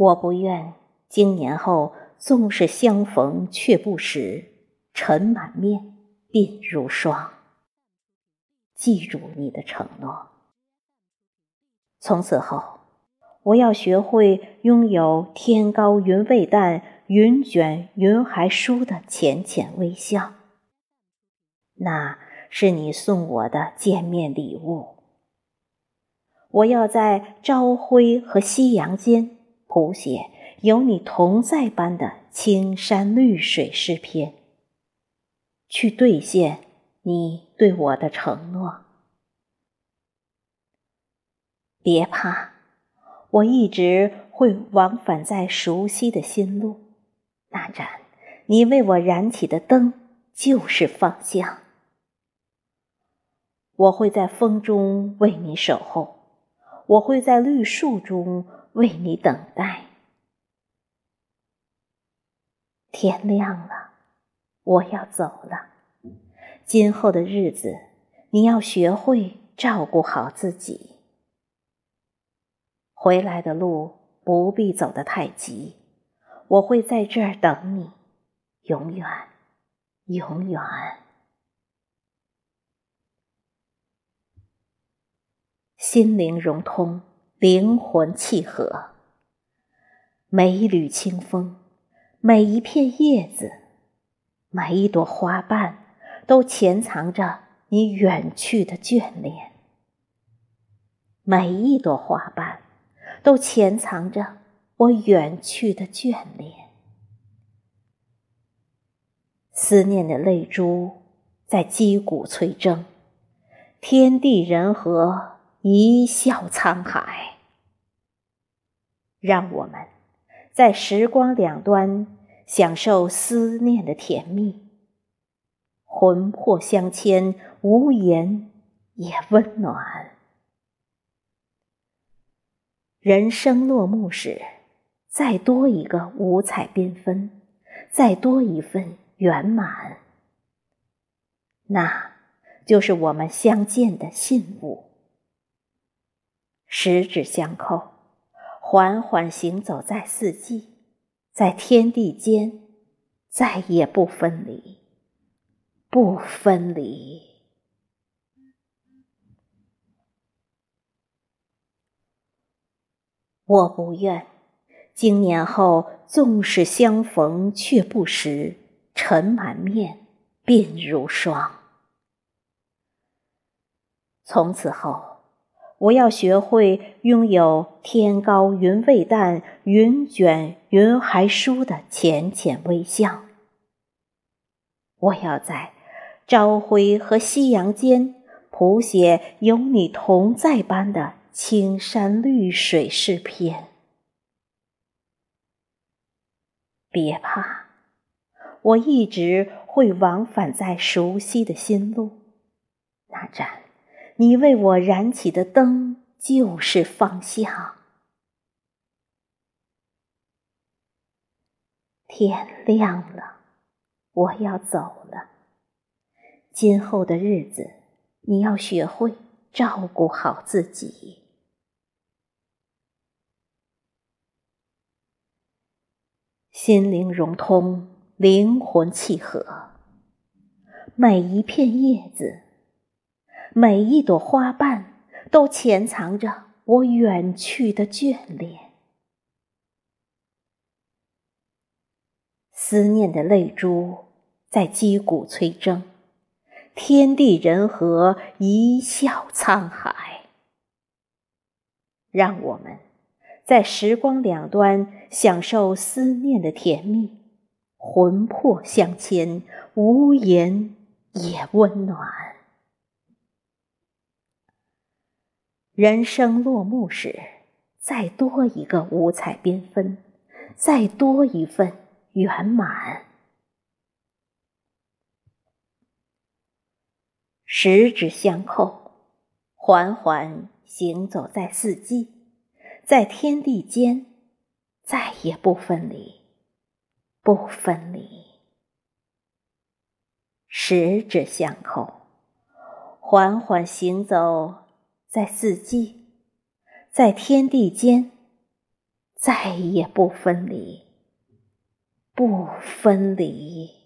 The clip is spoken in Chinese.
我不愿经年后，纵是相逢却不识，尘满面，鬓如霜。记住你的承诺。从此后，我要学会拥有“天高云未淡，云卷云还舒”的浅浅微笑。那是你送我的见面礼物。我要在朝晖和夕阳间谱写有你同在般的青山绿水诗篇，去兑现你对我的承诺。别怕，我一直会往返在熟悉的新路。那盏你为我燃起的灯，就是方向。我会在风中为你守候，我会在绿树中为你等待。天亮了，我要走了。今后的日子，你要学会照顾好自己。回来的路不必走得太急，我会在这儿等你，永远，永远。心灵融通，灵魂契合。每一缕清风，每一片叶子，每一朵花瓣，都潜藏着你远去的眷恋。每一朵花瓣。都潜藏着我远去的眷恋，思念的泪珠在击鼓催征，天地人和一笑沧海。让我们在时光两端享受思念的甜蜜，魂魄相牵，无言也温暖。人生落幕时，再多一个五彩缤纷，再多一份圆满，那就是我们相见的信物。十指相扣，缓缓行走在四季，在天地间，再也不分离，不分离。我不愿，经年后纵使相逢却不识，尘满面，鬓如霜。从此后，我要学会拥有“天高云未淡，云卷云还舒”的浅浅微笑。我要在朝晖和夕阳间谱写有你同在般的。青山绿水诗篇，别怕，我一直会往返在熟悉的新路。那盏你为我燃起的灯，就是方向。天亮了，我要走了。今后的日子，你要学会照顾好自己。心灵融通，灵魂契合。每一片叶子，每一朵花瓣，都潜藏着我远去的眷恋。思念的泪珠在击鼓催征，天地人和，一笑沧海。让我们。在时光两端享受思念的甜蜜，魂魄相牵，无言也温暖。人生落幕时，再多一个五彩缤纷，再多一份圆满。十指相扣，缓缓行走在四季。在天地间，再也不分离，不分离。十指相扣，缓缓行走在四季，在天地间，再也不分离，不分离。